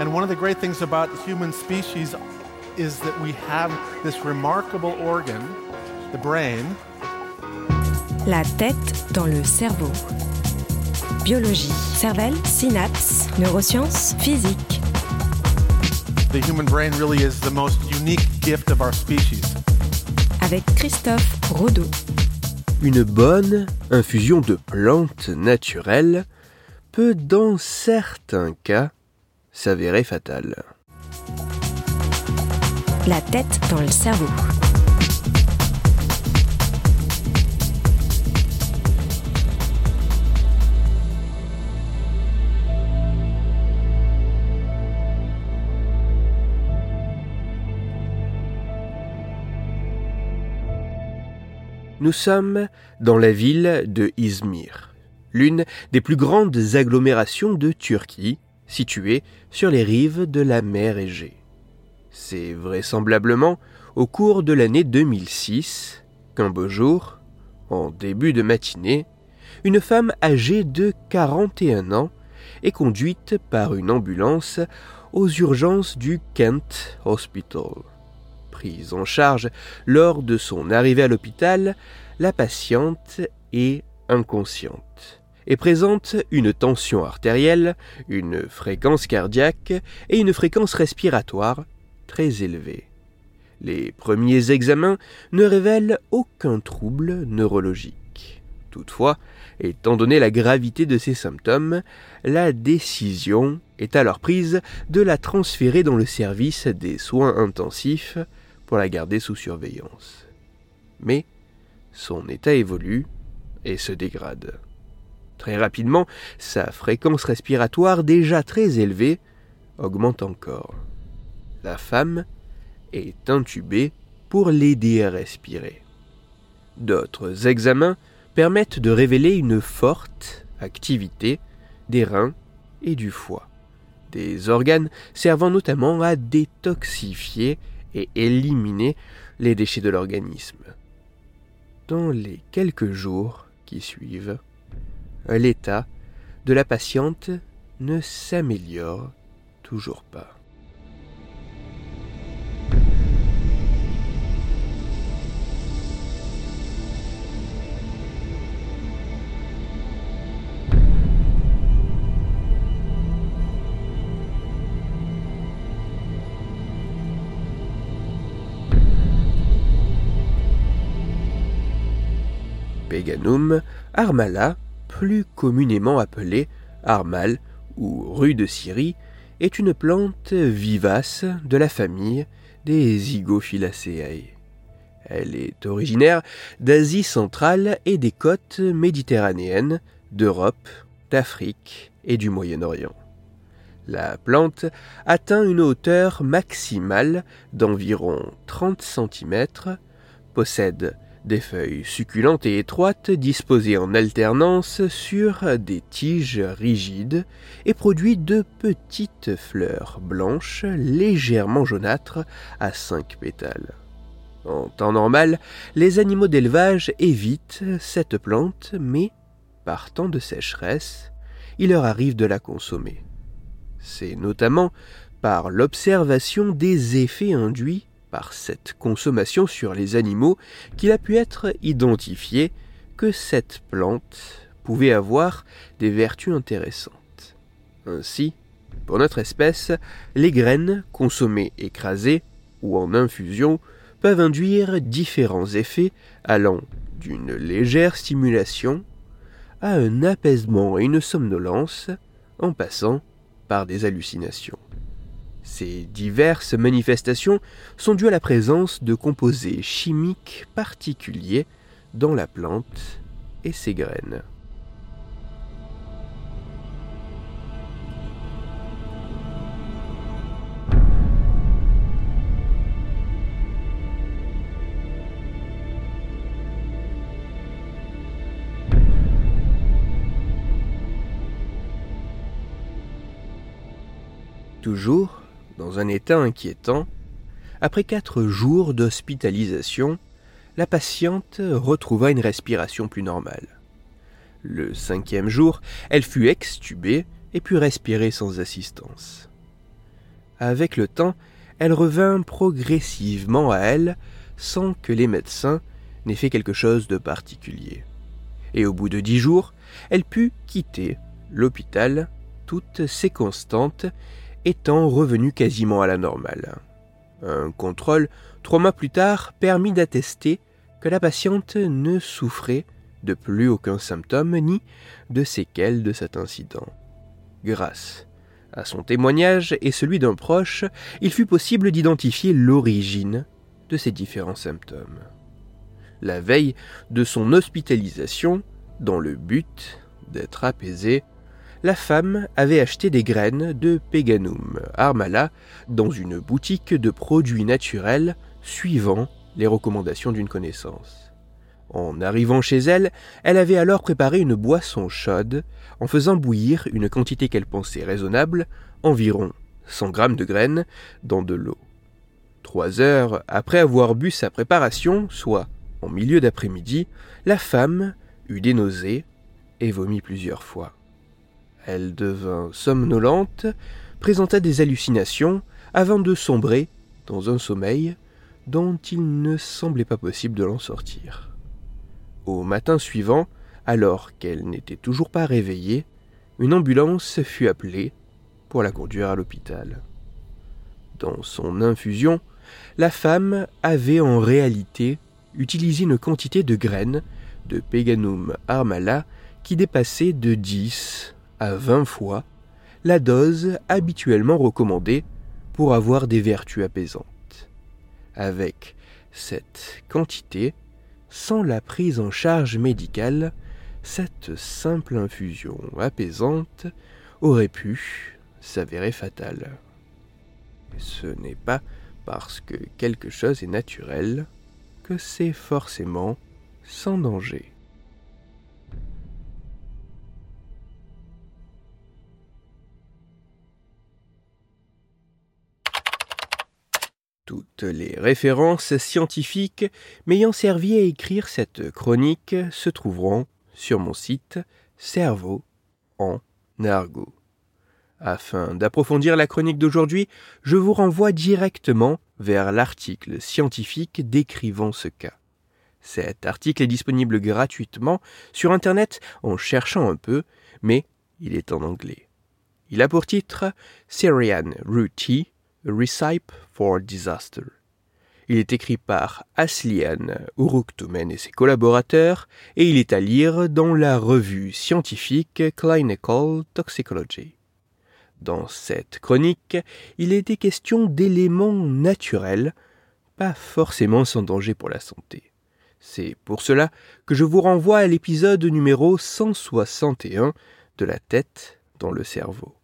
And one of the great things about the human species is that we have this remarkable organ, the brain. La tête dans le cerveau. Biologie, cervelle, synapses, neurosciences, physique. The human brain really is the most unique gift of our species. Avec Christophe Rodeau. Une bonne infusion de plantes naturelles peut dans certains cas s'avérer fatale. La tête dans le cerveau. Nous sommes dans la ville de Izmir, l'une des plus grandes agglomérations de Turquie, située sur les rives de la mer Égée. C'est vraisemblablement au cours de l'année 2006 qu'un beau jour, en début de matinée, une femme âgée de 41 ans est conduite par une ambulance aux urgences du Kent Hospital. Prise en charge lors de son arrivée à l'hôpital, la patiente est inconsciente et présente une tension artérielle, une fréquence cardiaque et une fréquence respiratoire très élevée. Les premiers examens ne révèlent aucun trouble neurologique. Toutefois, étant donné la gravité de ces symptômes, la décision est alors prise de la transférer dans le service des soins intensifs pour la garder sous surveillance. Mais son état évolue et se dégrade. Très rapidement, sa fréquence respiratoire déjà très élevée augmente encore. La femme est intubée pour l'aider à respirer. D'autres examens permettent de révéler une forte activité des reins et du foie, des organes servant notamment à détoxifier et éliminer les déchets de l'organisme. Dans les quelques jours qui suivent, l'état de la patiente ne s'améliore toujours pas. Peganum armala, plus communément appelée armal ou rue de Syrie, est une plante vivace de la famille des Zygophyllaceae. Elle est originaire d'Asie centrale et des côtes méditerranéennes, d'Europe, d'Afrique et du Moyen-Orient. La plante atteint une hauteur maximale d'environ 30 cm, possède des feuilles succulentes et étroites disposées en alternance sur des tiges rigides et produit de petites fleurs blanches légèrement jaunâtres à cinq pétales. En temps normal, les animaux d'élevage évitent cette plante, mais par temps de sécheresse, il leur arrive de la consommer. C'est notamment par l'observation des effets induits par cette consommation sur les animaux qu'il a pu être identifié que cette plante pouvait avoir des vertus intéressantes. Ainsi, pour notre espèce, les graines consommées écrasées ou en infusion peuvent induire différents effets allant d'une légère stimulation à un apaisement et une somnolence en passant par des hallucinations. Ces diverses manifestations sont dues à la présence de composés chimiques particuliers dans la plante et ses graines. Toujours dans un état inquiétant, après quatre jours d'hospitalisation, la patiente retrouva une respiration plus normale. Le cinquième jour, elle fut extubée et put respirer sans assistance. avec le temps, elle revint progressivement à elle sans que les médecins n'aient fait quelque chose de particulier. Et au bout de dix jours, elle put quitter l'hôpital, toutes ses constantes étant revenues quasiment à la normale. Un contrôle, trois mois plus tard, permit d'attester que la patiente ne souffrait de plus aucun symptôme ni de séquelles de cet incident. Grâce à son témoignage et celui d'un proche, il fut possible d'identifier l'origine de ces différents symptômes. La veille de son hospitalisation, dans le but d'être apaisée, la femme avait acheté des graines de Peganum armala dans une boutique de produits naturels suivant les recommandations d'une connaissance. En arrivant chez elle, elle avait alors préparé une boisson chaude en faisant bouillir une quantité qu'elle pensait raisonnable, environ 100 grammes de graines, dans de l'eau. Trois heures après avoir bu sa préparation, soit en milieu d'après-midi, la femme eut des nausées et vomit plusieurs fois. Elle devint somnolente, présenta des hallucinations, avant de sombrer dans un sommeil dont il ne semblait pas possible de l'en sortir. Au matin suivant, alors qu'elle n'était toujours pas réveillée, une ambulance fut appelée pour la conduire à l'hôpital. Dans son infusion, la femme avait en réalité utilisé une quantité de graines de Peganum armala qui dépassait de 10 à 20 fois la dose habituellement recommandée pour avoir des vertus apaisantes. Avec cette quantité, sans la prise en charge médicale, cette simple infusion apaisante aurait pu s'avérer fatale. Ce n'est pas parce que quelque chose est naturel que c'est forcément sans danger. Les références scientifiques m'ayant servi à écrire cette chronique se trouveront sur mon site Cerveau en argot. Afin d'approfondir la chronique d'aujourd'hui, je vous renvoie directement vers l'article scientifique décrivant ce cas. Cet article est disponible gratuitement sur Internet en cherchant un peu, mais il est en anglais. Il a pour titre Syrian Root Recipe for Disaster. Il est écrit par Aslian Uruktumen et ses collaborateurs et il est à lire dans la revue scientifique Clinical Toxicology. Dans cette chronique, il était question d'éléments naturels, pas forcément sans danger pour la santé. C'est pour cela que je vous renvoie à l'épisode numéro 161 de la tête dans le cerveau.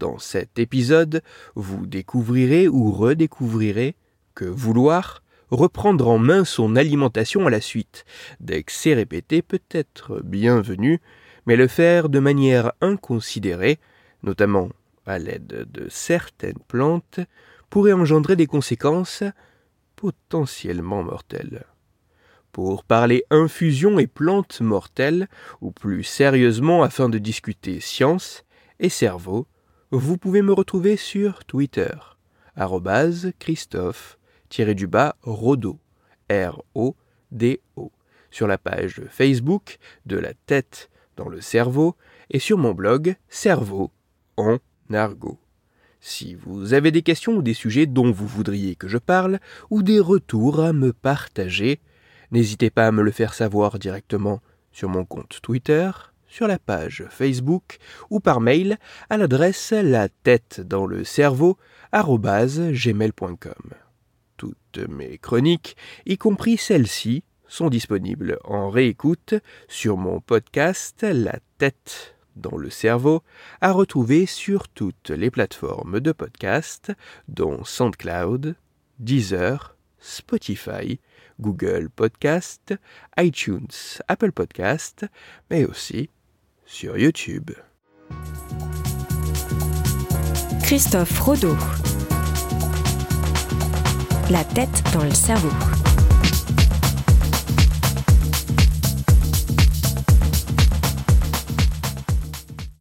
Dans cet épisode, vous découvrirez ou redécouvrirez que vouloir reprendre en main son alimentation à la suite d'excès répétés peut être bienvenu, mais le faire de manière inconsidérée, notamment à l'aide de certaines plantes, pourrait engendrer des conséquences potentiellement mortelles. Pour parler infusion et plantes mortelles, ou plus sérieusement afin de discuter science et cerveau, vous pouvez me retrouver sur Twitter, Christophe-du-bas Rodo, R-O-D-O, sur la page Facebook de la tête dans le cerveau et sur mon blog Cerveau en argot. Si vous avez des questions ou des sujets dont vous voudriez que je parle, ou des retours à me partager, n'hésitez pas à me le faire savoir directement sur mon compte Twitter, sur la page Facebook ou par mail à l'adresse la tête dans le cerveau gmail.com. Toutes mes chroniques, y compris celles-ci, sont disponibles en réécoute sur mon podcast La tête dans le cerveau, à retrouver sur toutes les plateformes de podcast, dont SoundCloud, Deezer, Spotify, Google Podcast, iTunes, Apple Podcast, mais aussi sur YouTube. Christophe Rodeau. La tête dans le cerveau.